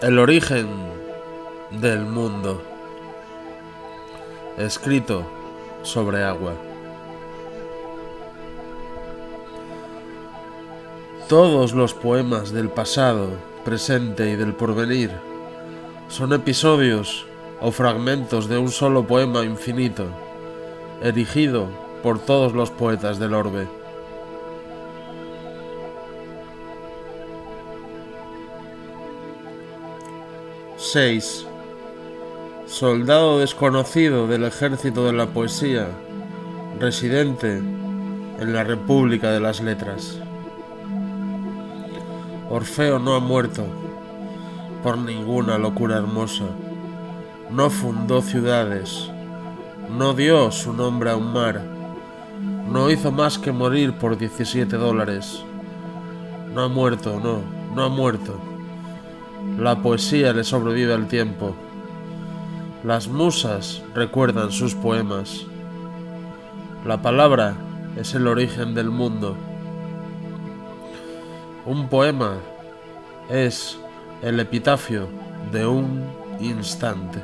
El origen del mundo. Escrito sobre agua. Todos los poemas del pasado, presente y del porvenir son episodios o fragmentos de un solo poema infinito, erigido por todos los poetas del orbe. Seis. Soldado desconocido del ejército de la poesía, residente en la República de las Letras. Orfeo no ha muerto por ninguna locura hermosa. No fundó ciudades, no dio su nombre a un mar, no hizo más que morir por 17 dólares. No ha muerto, no, no ha muerto. La poesía le sobrevive al tiempo. Las musas recuerdan sus poemas. La palabra es el origen del mundo. Un poema es el epitafio de un instante.